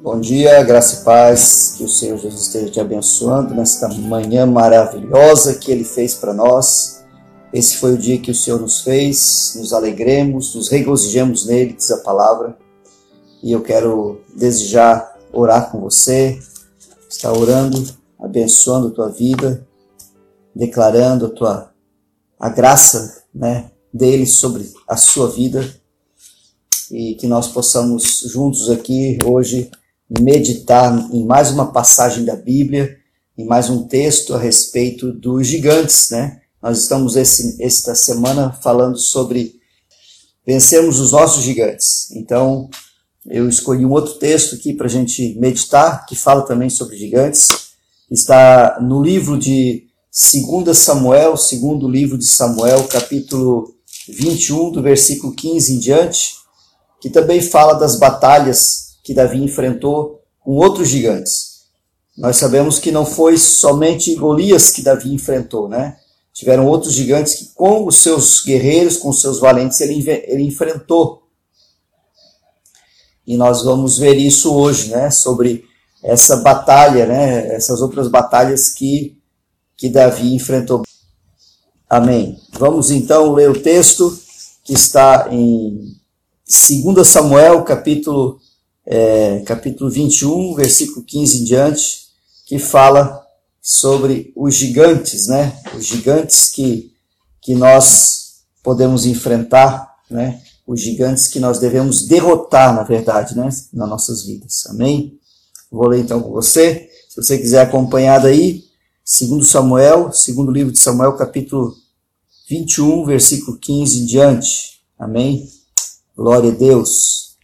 Bom dia, graça e paz, que o Senhor Jesus esteja te abençoando nesta manhã maravilhosa que Ele fez para nós. Esse foi o dia que o Senhor nos fez, nos alegremos, nos regozijemos nele, diz a palavra. E eu quero desejar orar com você, estar orando, abençoando a tua vida, declarando a tua a graça, né, dele sobre a sua vida e que nós possamos juntos aqui hoje meditar em mais uma passagem da Bíblia, em mais um texto a respeito dos gigantes, né? Nós estamos esse, esta semana falando sobre vencermos os nossos gigantes. Então, eu escolhi um outro texto aqui para a gente meditar, que fala também sobre gigantes. Está no livro de 2 Samuel, segundo livro de Samuel, capítulo 21, do versículo 15 em diante, que também fala das batalhas que Davi enfrentou com outros gigantes. Nós sabemos que não foi somente Golias que Davi enfrentou, né? Tiveram outros gigantes que, com os seus guerreiros, com os seus valentes, ele, ele enfrentou. E nós vamos ver isso hoje, né? Sobre essa batalha, né? Essas outras batalhas que, que Davi enfrentou. Amém. Vamos então ler o texto que está em 2 Samuel, capítulo é, capítulo 21, versículo 15 em diante, que fala sobre os gigantes, né? Os gigantes que, que nós podemos enfrentar, né? Os gigantes que nós devemos derrotar, na verdade, né? Nas nossas vidas. Amém? Vou ler então com você. Se você quiser acompanhar daí, segundo Samuel, segundo livro de Samuel, capítulo 21, versículo 15 em diante. Amém? Glória a Deus.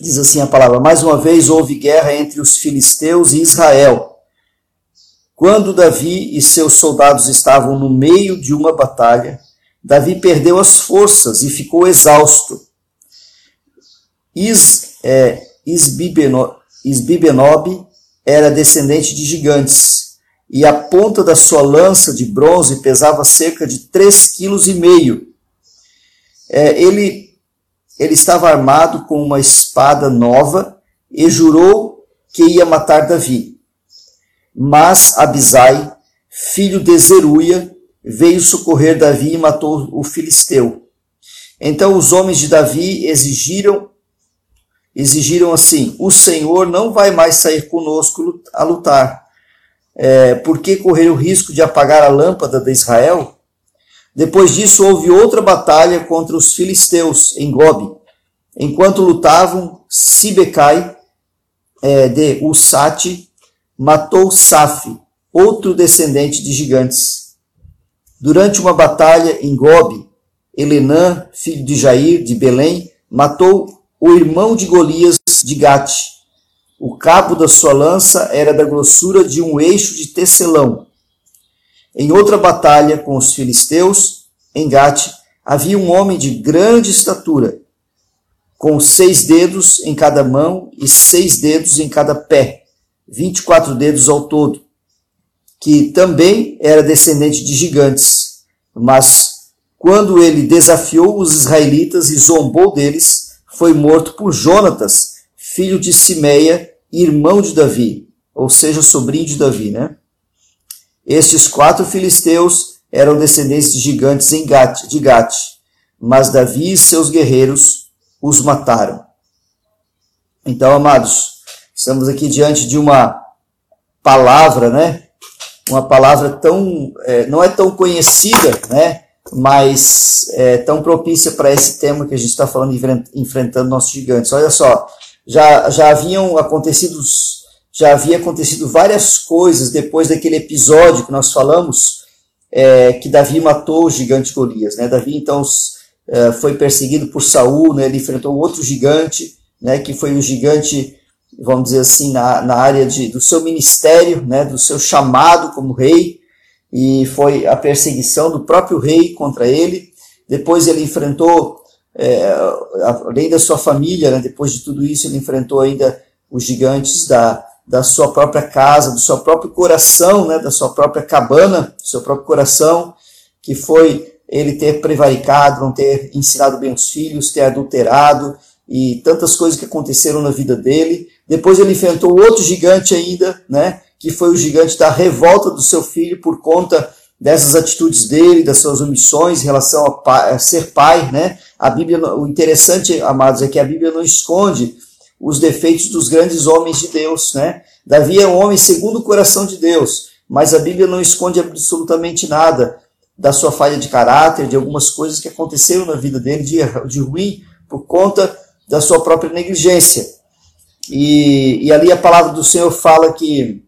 Diz assim a palavra: Mais uma vez houve guerra entre os filisteus e Israel. Quando Davi e seus soldados estavam no meio de uma batalha, Davi perdeu as forças e ficou exausto. Is, é, Isbibenob era descendente de gigantes, e a ponta da sua lança de bronze pesava cerca de três quilos e meio. É, ele ele estava armado com uma espada nova e jurou que ia matar Davi. Mas Abisai, filho de Zeruia, veio socorrer Davi e matou o filisteu. Então os homens de Davi exigiram exigiram assim: o Senhor não vai mais sair conosco a lutar. É, por que correr o risco de apagar a lâmpada de Israel? Depois disso, houve outra batalha contra os filisteus em Gobi. Enquanto lutavam, Sibecai é, de Usate matou Saf, outro descendente de gigantes. Durante uma batalha em Gobi, Elenã, filho de Jair, de Belém, matou o irmão de Golias de Gate. O cabo da sua lança era da grossura de um eixo de tecelão. Em outra batalha com os filisteus, em Gate, havia um homem de grande estatura, com seis dedos em cada mão e seis dedos em cada pé, vinte e quatro dedos ao todo, que também era descendente de gigantes. Mas quando ele desafiou os israelitas e zombou deles, foi morto por Jonatas, filho de Simeia, irmão de Davi, ou seja, sobrinho de Davi, né? Estes quatro filisteus eram descendentes de gigantes em de Gate, mas Davi e seus guerreiros os mataram. Então, amados, estamos aqui diante de uma palavra, né? Uma palavra tão, é, não é tão conhecida, né? Mas é tão propícia para esse tema que a gente está falando, enfrentando nossos gigantes. Olha só, já, já haviam acontecido já havia acontecido várias coisas depois daquele episódio que nós falamos, é, que Davi matou o gigante Golias. Né? Davi, então, é, foi perseguido por Saul, né? ele enfrentou outro gigante, né? que foi o gigante, vamos dizer assim, na, na área de, do seu ministério, né? do seu chamado como rei, e foi a perseguição do próprio rei contra ele. Depois ele enfrentou, é, além da sua família, né? depois de tudo isso, ele enfrentou ainda os gigantes da, da sua própria casa, do seu próprio coração, né, da sua própria cabana, do seu próprio coração, que foi ele ter prevaricado, não ter ensinado bem os filhos, ter adulterado e tantas coisas que aconteceram na vida dele. Depois ele enfrentou outro gigante ainda, né? Que foi o gigante da revolta do seu filho por conta dessas atitudes dele, das suas omissões em relação a, pai, a ser pai, né? A Bíblia, o interessante, amados, é que a Bíblia não esconde os defeitos dos grandes homens de Deus, né? Davi é um homem segundo o coração de Deus, mas a Bíblia não esconde absolutamente nada da sua falha de caráter, de algumas coisas que aconteceram na vida dele de, de ruim por conta da sua própria negligência. E, e ali a palavra do Senhor fala que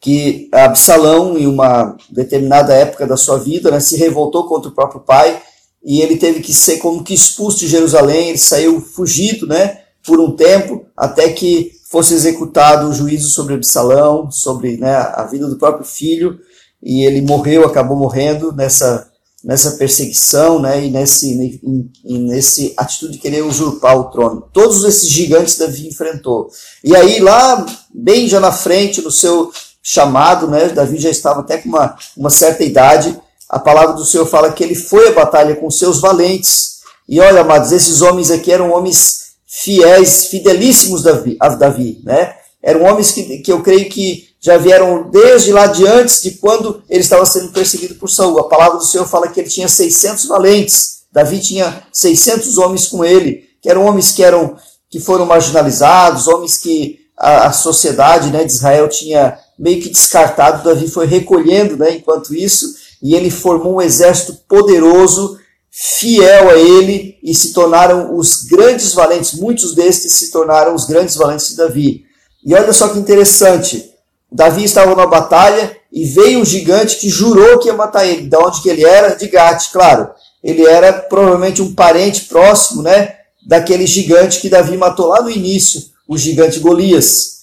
que Absalão, em uma determinada época da sua vida, né, se revoltou contra o próprio pai e ele teve que ser como que expulso de Jerusalém, ele saiu fugido, né, por um tempo, até que fosse executado o juízo sobre Absalão, sobre né, a vida do próprio filho, e ele morreu, acabou morrendo nessa, nessa perseguição, né, e nesse, e nesse atitude de querer usurpar o trono. Todos esses gigantes Davi enfrentou. E aí lá, bem já na frente, no seu chamado, né, Davi já estava até com uma, uma certa idade, a palavra do Senhor fala que ele foi à batalha com seus valentes. E olha, amados, esses homens aqui eram homens fiéis, fidelíssimos a Davi, né? Eram homens que, que eu creio que já vieram desde lá de antes de quando ele estava sendo perseguido por Saul. A palavra do Senhor fala que ele tinha 600 valentes. Davi tinha 600 homens com ele, que eram homens que eram que foram marginalizados, homens que a, a sociedade né, de Israel tinha meio que descartado. Davi foi recolhendo, né, enquanto isso, e ele formou um exército poderoso, fiel a ele, e se tornaram os grandes valentes. Muitos destes se tornaram os grandes valentes de Davi. E olha só que interessante. Davi estava na batalha e veio um gigante que jurou que ia matar ele. De onde que ele era? De Gate, claro. Ele era provavelmente um parente próximo, né? Daquele gigante que Davi matou lá no início, o gigante Golias.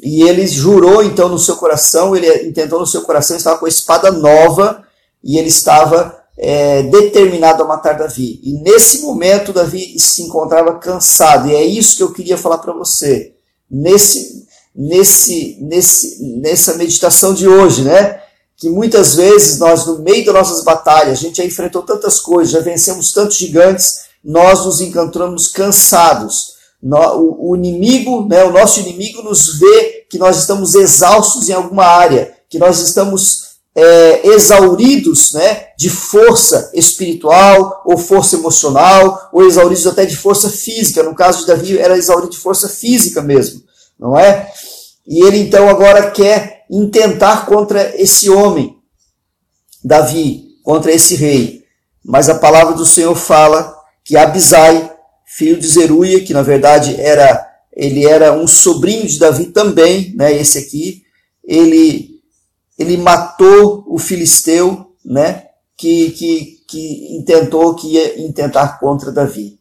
E ele jurou então no seu coração, ele intentou no seu coração, estava com a espada nova e ele estava é, determinado a matar Davi. E nesse momento Davi se encontrava cansado, e é isso que eu queria falar para você. Nesse, nesse, nesse, nessa meditação de hoje, né? Que muitas vezes nós, no meio das nossas batalhas, a gente já enfrentou tantas coisas, já vencemos tantos gigantes, nós nos encontramos cansados o inimigo, né, o nosso inimigo nos vê que nós estamos exaustos em alguma área, que nós estamos é, exauridos né, de força espiritual, ou força emocional, ou exauridos até de força física. No caso de Davi, era exaurido de força física mesmo, não é? E ele então agora quer intentar contra esse homem, Davi, contra esse rei. Mas a palavra do Senhor fala que Abisai, filho de Zeruia, que na verdade era ele era um sobrinho de Davi também, né, esse aqui, ele ele matou o filisteu, né, que, que, que intentou que ia intentar contra Davi.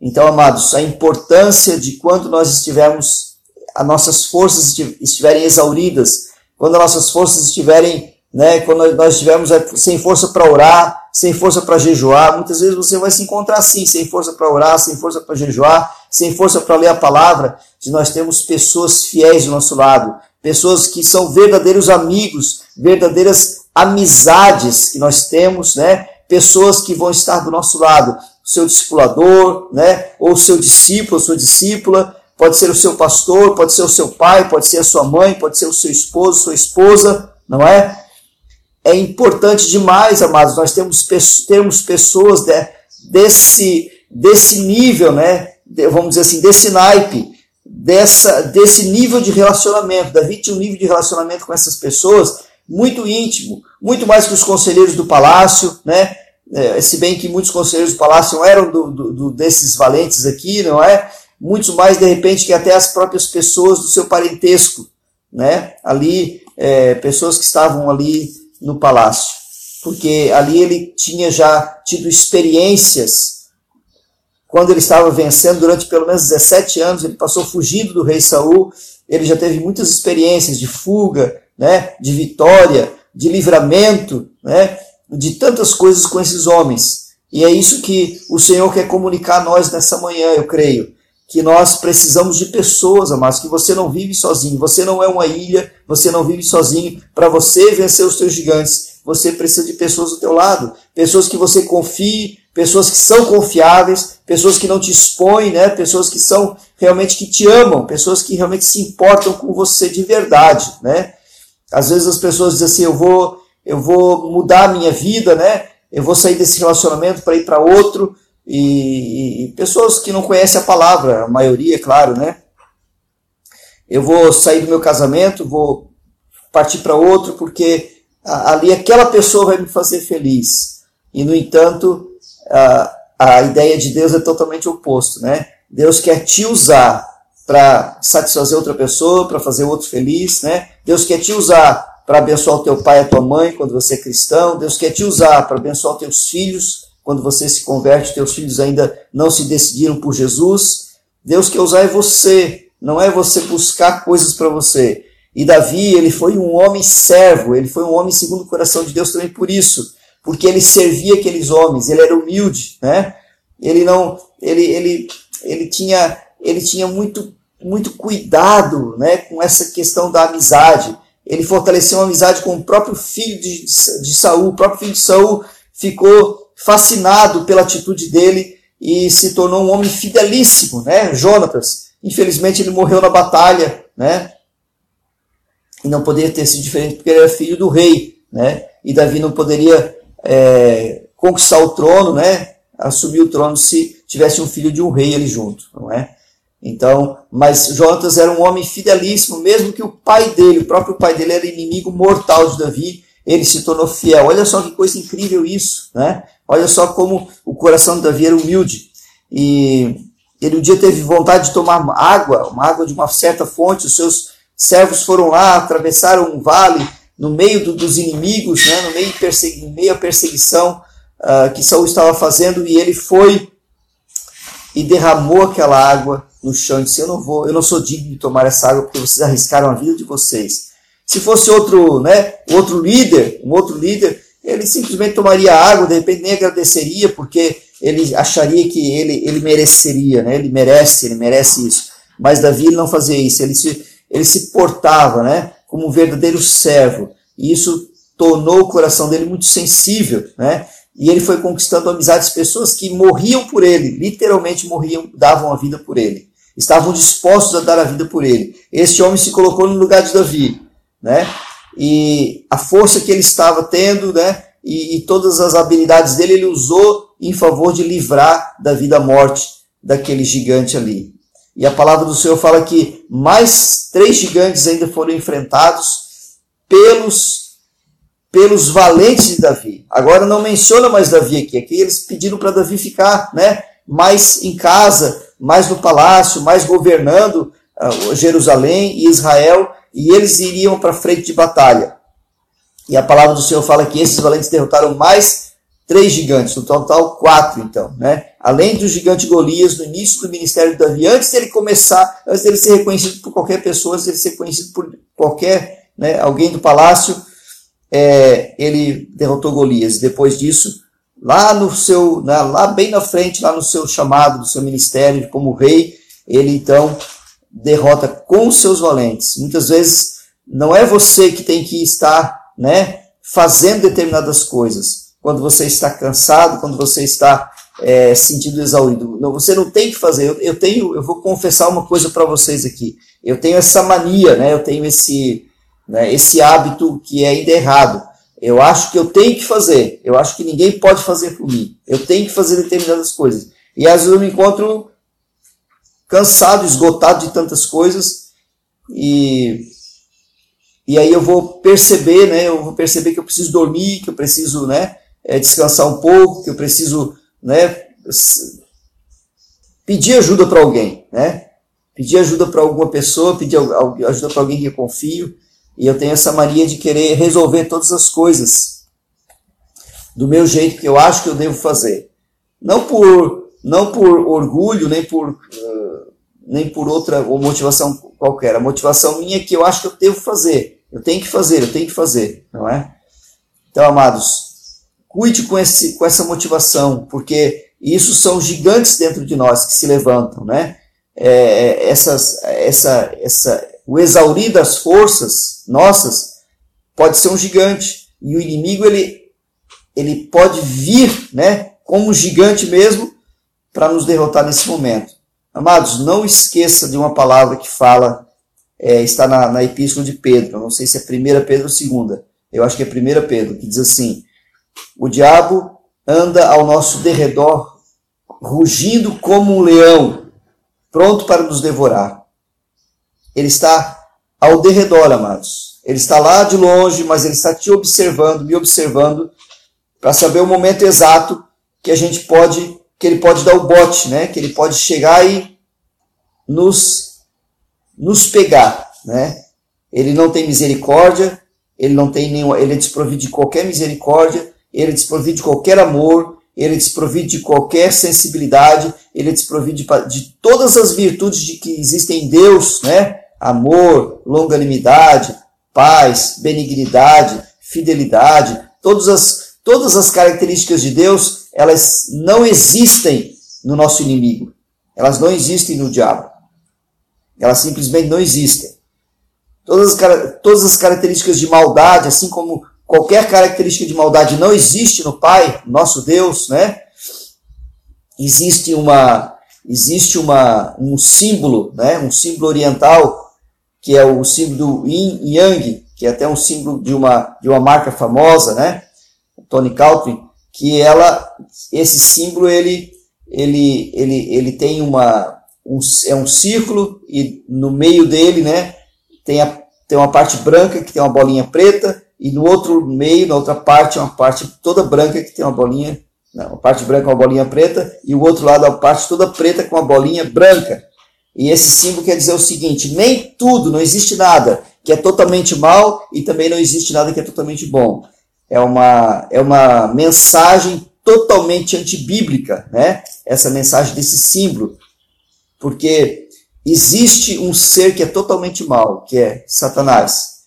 Então, amados, a importância de quando nós estivermos, as nossas forças estiverem exauridas, quando as nossas forças estiverem, né, quando nós estivermos sem força para orar, sem força para jejuar. Muitas vezes você vai se encontrar assim, sem força para orar, sem força para jejuar, sem força para ler a palavra. De nós temos pessoas fiéis do nosso lado, pessoas que são verdadeiros amigos, verdadeiras amizades que nós temos, né? Pessoas que vão estar do nosso lado, seu discipulador, né? Ou seu discípulo, sua discípula, pode ser o seu pastor, pode ser o seu pai, pode ser a sua mãe, pode ser o seu esposo, sua esposa, não é? É importante demais, amados, nós temos, temos pessoas de, desse, desse nível, né, vamos dizer assim, desse naipe, dessa, desse nível de relacionamento. Davi tinha um nível de relacionamento com essas pessoas muito íntimo, muito mais que os conselheiros do palácio, né, é, se bem que muitos conselheiros do palácio não eram do, do, do, desses valentes aqui, não é? Muitos mais, de repente, que até as próprias pessoas do seu parentesco, né? Ali, é, pessoas que estavam ali no palácio, porque ali ele tinha já tido experiências quando ele estava vencendo durante pelo menos 17 anos, ele passou fugindo do rei Saul, ele já teve muitas experiências de fuga, né, de vitória, de livramento, né, de tantas coisas com esses homens. E é isso que o Senhor quer comunicar a nós nessa manhã, eu creio que nós precisamos de pessoas, amados, que você não vive sozinho, você não é uma ilha, você não vive sozinho. Para você vencer os teus gigantes, você precisa de pessoas do teu lado, pessoas que você confie, pessoas que são confiáveis, pessoas que não te expõem, né? pessoas que são realmente que te amam, pessoas que realmente se importam com você de verdade, né? Às vezes as pessoas dizem assim, eu vou, eu vou mudar a minha vida, né? Eu vou sair desse relacionamento para ir para outro, e, e, pessoas que não conhecem a palavra, a maioria, é claro, né? Eu vou sair do meu casamento, vou partir para outro, porque ali aquela pessoa vai me fazer feliz. E, no entanto, a, a ideia de Deus é totalmente oposto, né? Deus quer te usar para satisfazer outra pessoa, para fazer outro feliz, né? Deus quer te usar para abençoar o teu pai e a tua mãe quando você é cristão. Deus quer te usar para abençoar os teus filhos quando você se converte, teus filhos ainda não se decidiram por Jesus. Deus quer usar é você, não é você buscar coisas para você. E Davi, ele foi um homem servo, ele foi um homem segundo o coração de Deus também por isso porque ele servia aqueles homens, ele era humilde, né? Ele não, ele, ele, ele tinha, ele tinha muito, muito cuidado, né, com essa questão da amizade. Ele fortaleceu uma amizade com o próprio filho de, de Saul. O próprio filho de Saul ficou fascinado pela atitude dele e se tornou um homem fidelíssimo, né? Jonatas. Infelizmente ele morreu na batalha, né? E não poderia ter sido diferente porque ele era filho do rei, né? E Davi não poderia é, conquistar o trono, né? Assumir o trono se tivesse um filho de um rei ali junto, não é? Então, mas Jonatas era um homem fidelíssimo, mesmo que o pai dele, o próprio pai dele era inimigo mortal de Davi, ele se tornou fiel. Olha só que coisa incrível isso, né? Olha só como o coração de Davi era humilde. E ele um dia teve vontade de tomar água, uma água de uma certa fonte, os seus servos foram lá, atravessaram um vale, no meio do, dos inimigos, né, no meio, persegui, meio perseguição uh, que Saul estava fazendo, e ele foi e derramou aquela água no chão e disse: Eu não vou, eu não sou digno de tomar essa água porque vocês arriscaram a vida de vocês. Se fosse outro, né, outro líder, um outro líder, ele simplesmente tomaria água, de repente nem agradeceria, porque ele acharia que ele, ele mereceria, né? ele merece, ele merece isso. Mas Davi não fazia isso, ele se, ele se portava, né? como um verdadeiro servo. E isso tornou o coração dele muito sensível, né? E ele foi conquistando amizades de pessoas que morriam por ele, literalmente morriam, davam a vida por ele. Estavam dispostos a dar a vida por ele. Este homem se colocou no lugar de Davi, né? E a força que ele estava tendo, né? E, e todas as habilidades dele ele usou em favor de livrar da morte daquele gigante ali. E a palavra do Senhor fala que mais três gigantes ainda foram enfrentados pelos, pelos valentes de Davi. Agora não menciona mais Davi aqui. Aqui eles pediram para Davi ficar né, mais em casa, mais no palácio, mais governando uh, Jerusalém e Israel, e eles iriam para frente de batalha. E a palavra do Senhor fala que esses valentes derrotaram mais três gigantes, no total quatro, então, né? Além do gigante Golias, no início do ministério de Davi, antes dele começar, antes dele ser reconhecido por qualquer pessoa, antes dele ser conhecido por qualquer né, alguém do palácio, é, ele derrotou Golias. Depois disso, lá no seu, né, lá bem na frente, lá no seu chamado, do seu ministério como rei, ele então derrota com os seus valentes. Muitas vezes não é você que tem que estar, né, fazendo determinadas coisas quando você está cansado, quando você está é, sentindo exaurido. Não, você não tem que fazer. Eu, eu tenho, eu vou confessar uma coisa para vocês aqui. Eu tenho essa mania, né? Eu tenho esse, né, esse hábito que é ainda errado. Eu acho que eu tenho que fazer. Eu acho que ninguém pode fazer por mim. Eu tenho que fazer determinadas coisas. E às vezes eu me encontro cansado, esgotado de tantas coisas e e aí eu vou perceber, né? Eu vou perceber que eu preciso dormir, que eu preciso, né? é, descansar um pouco, que eu preciso né, pedir ajuda para alguém, né? Pedir ajuda para alguma pessoa, pedir ajuda para alguém que eu confio. E eu tenho essa mania de querer resolver todas as coisas do meu jeito que eu acho que eu devo fazer. Não por, não por orgulho, nem por, uh, nem por outra ou motivação qualquer. A motivação minha é que eu acho que eu devo fazer. Eu tenho que fazer, eu tenho que fazer, não é? Então, amados, Cuide com, esse, com essa motivação, porque isso são gigantes dentro de nós que se levantam, né? É, essas, essa, essa, o exaurir das forças nossas pode ser um gigante. e o inimigo ele, ele pode vir, né, como um gigante mesmo, para nos derrotar nesse momento. Amados, não esqueça de uma palavra que fala, é, está na, na epístola de Pedro, não sei se é 1 Pedro ou 2, eu acho que é 1 Pedro, que diz assim: O diabo anda ao nosso derredor, rugindo como um leão, pronto para nos devorar. Ele está ao derredor, amados. Ele está lá de longe, mas ele está te observando, me observando, para saber o momento exato que a gente pode, que ele pode dar o bote, né? Que ele pode chegar e nos, nos pegar, né? Ele não tem misericórdia, ele não tem nenhum, ele é desprovido de qualquer misericórdia, ele é desprovido de qualquer amor, ele é desprovido de qualquer sensibilidade, ele é desprovido de, de todas as virtudes de que existem em Deus, né? Amor, longanimidade, paz, benignidade, fidelidade, todas as, todas as características de Deus, elas não existem no nosso inimigo. Elas não existem no diabo. Elas simplesmente não existem. Todas as, todas as características de maldade, assim como qualquer característica de maldade não existe no Pai, nosso Deus, né? Existe uma existe uma um símbolo, né? Um símbolo oriental que é o símbolo do Yin Yang, que é até um símbolo de uma de uma marca famosa, né? Tony Calvin, que ela esse símbolo ele ele ele ele tem uma um, é um círculo e no meio dele, né? Tem a tem uma parte branca que tem uma bolinha preta e no outro meio, na outra parte, uma parte toda branca que tem uma bolinha, não, uma parte branca uma bolinha preta, e o outro lado a parte toda preta com uma bolinha branca. E esse símbolo quer dizer o seguinte: nem tudo, não existe nada que é totalmente mal e também não existe nada que é totalmente bom. É uma, é uma mensagem totalmente antibíblica, né? Essa mensagem desse símbolo. Porque existe um ser que é totalmente mal, que é Satanás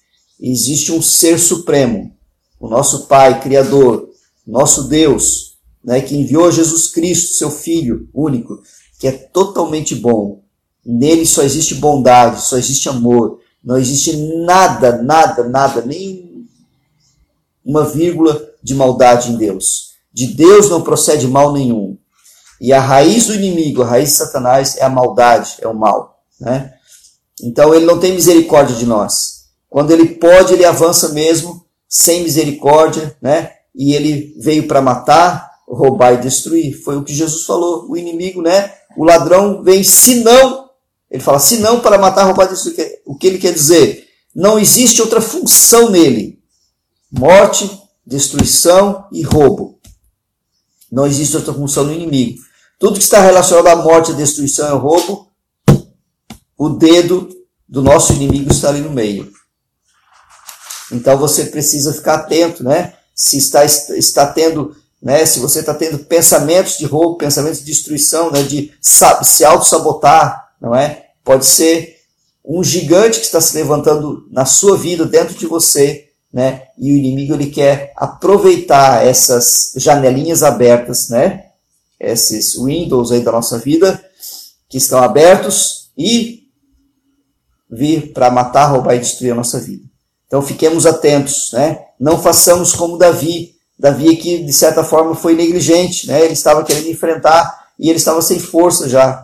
existe um ser supremo, o nosso Pai, Criador, nosso Deus, né, que enviou Jesus Cristo, seu Filho único, que é totalmente bom. Nele só existe bondade, só existe amor, não existe nada, nada, nada, nem uma vírgula de maldade em Deus. De Deus não procede mal nenhum. E a raiz do inimigo, a raiz de Satanás é a maldade, é o mal. Né? Então ele não tem misericórdia de nós. Quando ele pode, ele avança mesmo, sem misericórdia, né? E ele veio para matar, roubar e destruir. Foi o que Jesus falou. O inimigo, né? O ladrão vem, se não, ele fala, se não para matar, roubar e destruir. O que ele quer dizer? Não existe outra função nele. Morte, destruição e roubo. Não existe outra função no inimigo. Tudo que está relacionado à morte, à destruição e ao roubo, o dedo do nosso inimigo está ali no meio. Então você precisa ficar atento, né? Se está, está tendo, né? Se você está tendo pensamentos de roubo, pensamentos de destruição, né? De se auto-sabotar, não é? Pode ser um gigante que está se levantando na sua vida, dentro de você, né? E o inimigo ele quer aproveitar essas janelinhas abertas, né? Esses windows aí da nossa vida que estão abertos e vir para matar, roubar e destruir a nossa vida. Então fiquemos atentos, né? Não façamos como Davi. Davi que de certa forma foi negligente, né? Ele estava querendo enfrentar e ele estava sem força já.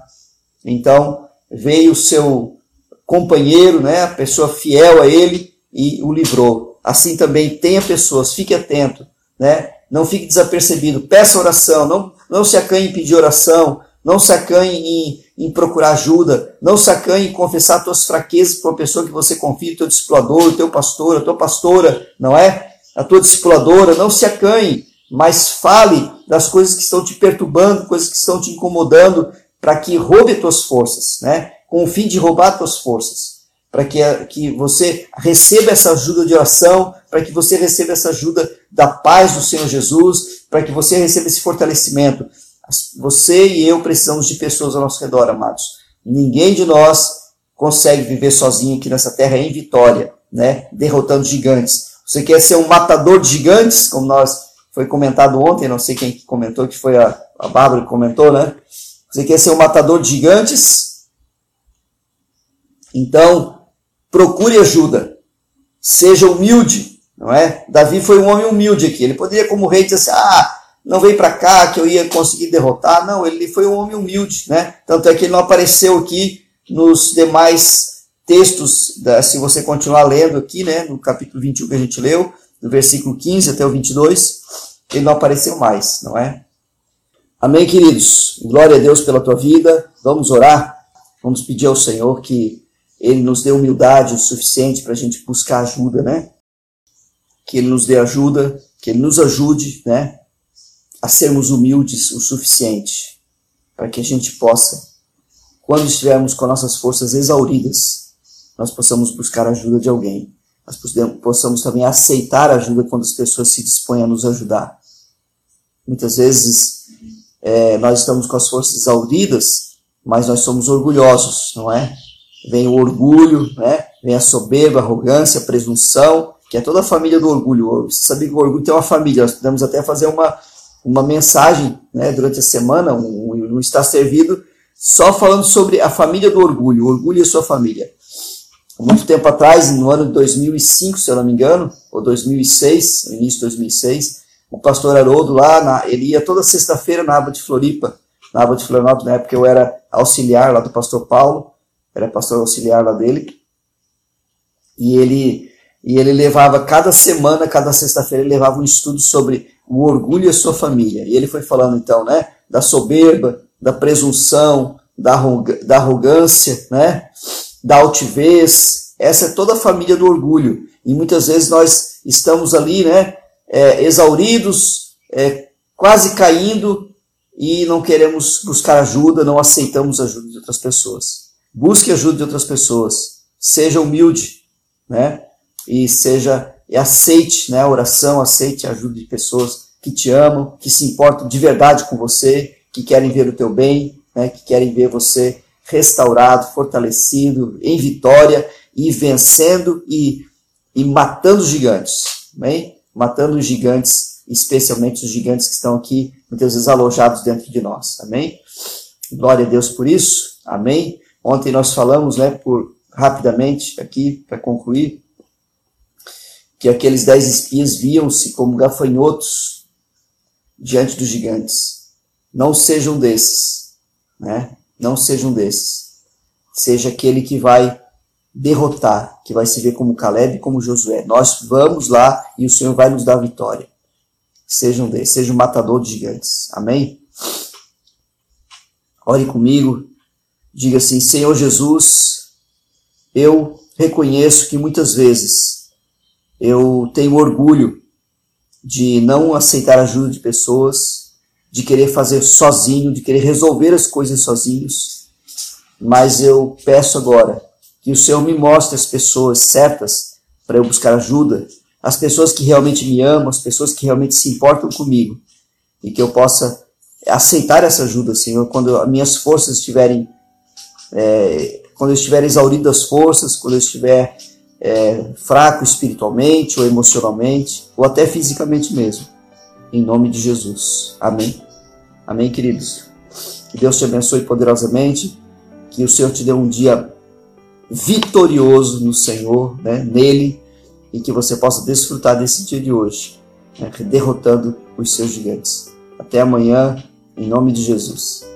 Então veio o seu companheiro, né? A pessoa fiel a ele e o livrou. Assim também tenha pessoas, fique atento, né? Não fique desapercebido, peça oração, não, não se acanhe em pedir oração, não se acanhe em, em procurar ajuda. Não se acanhe em confessar tuas fraquezas para uma pessoa que você confia, o teu discipulador, o teu pastor, a tua pastora, não é? A tua discipuladora. Não se acanhe, mas fale das coisas que estão te perturbando, coisas que estão te incomodando, para que roube tuas forças, né? Com o fim de roubar tuas forças. Para que, que você receba essa ajuda de oração, para que você receba essa ajuda da paz do Senhor Jesus, para que você receba esse fortalecimento. Você e eu precisamos de pessoas ao nosso redor, amados. Ninguém de nós consegue viver sozinho aqui nessa terra em vitória, né? Derrotando gigantes. Você quer ser um matador de gigantes, como nós foi comentado ontem, não sei quem comentou, que foi a, a Bárbara que comentou, né? Você quer ser um matador de gigantes? Então, procure ajuda. Seja humilde, não é? Davi foi um homem humilde aqui. Ele poderia, como rei, dizer assim: ah, não vem para cá que eu ia conseguir derrotar. Não, ele foi um homem humilde, né? Tanto é que ele não apareceu aqui nos demais textos, da, se você continuar lendo aqui, né, no capítulo 21 que a gente leu, do versículo 15 até o 22, ele não apareceu mais, não é? Amém, queridos? Glória a Deus pela tua vida. Vamos orar. Vamos pedir ao Senhor que Ele nos dê humildade o suficiente para a gente buscar ajuda, né? Que Ele nos dê ajuda, que Ele nos ajude, né? A sermos humildes o suficiente para que a gente possa, quando estivermos com nossas forças exauridas, nós possamos buscar ajuda de alguém. Nós possamos também aceitar ajuda quando as pessoas se dispõem a nos ajudar. Muitas vezes é, nós estamos com as forças exauridas, mas nós somos orgulhosos, não é? Vem o orgulho, né? vem a soberba, a arrogância, a presunção, que é toda a família do orgulho. Você sabe que o orgulho tem uma família, nós podemos até fazer uma, uma mensagem né, durante a semana, um, um Está Servido, só falando sobre a família do orgulho, o orgulho e sua família. Muito tempo atrás, no ano de 2005, se eu não me engano, ou 2006, início de 2006, o pastor Haroldo lá, na, ele ia toda sexta-feira na aba de Floripa, na aba de Florianópolis, na época eu era auxiliar lá do pastor Paulo, era pastor auxiliar lá dele, e ele, e ele levava cada semana, cada sexta-feira, ele levava um estudo sobre o orgulho e a sua família, e ele foi falando então, né, da soberba, da presunção, da, da arrogância, né, da altivez, essa é toda a família do orgulho, e muitas vezes nós estamos ali, né, é, exauridos, é, quase caindo e não queremos buscar ajuda, não aceitamos ajuda de outras pessoas. Busque ajuda de outras pessoas. Seja humilde, né? E seja e aceite, né, a oração, aceite a ajuda de pessoas que te amam, que se importam de verdade com você, que querem ver o teu bem, né, que querem ver você restaurado, fortalecido, em vitória e vencendo e, e matando gigantes. Amém? matando os gigantes, especialmente os gigantes que estão aqui, muitas vezes alojados dentro de nós. Amém? Glória a Deus por isso. Amém? Ontem nós falamos, né, por rapidamente aqui para concluir, que aqueles dez espias viam-se como gafanhotos diante dos gigantes. Não sejam desses, né? Não sejam desses. Seja aquele que vai derrotar, que vai se ver como Caleb e como Josué. Nós vamos lá e o Senhor vai nos dar vitória. Seja um desses, seja um matador de gigantes. Amém? Ore comigo, diga assim: Senhor Jesus, eu reconheço que muitas vezes eu tenho orgulho de não aceitar ajuda de pessoas, de querer fazer sozinho, de querer resolver as coisas sozinhos. Mas eu peço agora que o Senhor me mostre as pessoas certas para eu buscar ajuda, as pessoas que realmente me amam, as pessoas que realmente se importam comigo, e que eu possa aceitar essa ajuda, Senhor, quando as minhas forças estiverem, é, quando eu estiver exaurido das forças, quando eu estiver é, fraco espiritualmente ou emocionalmente, ou até fisicamente mesmo. Em nome de Jesus. Amém. Amém, queridos. Que Deus te abençoe poderosamente. Que o Senhor te dê um dia vitorioso no Senhor, né, nele, e que você possa desfrutar desse dia de hoje, né, derrotando os seus gigantes. Até amanhã, em nome de Jesus.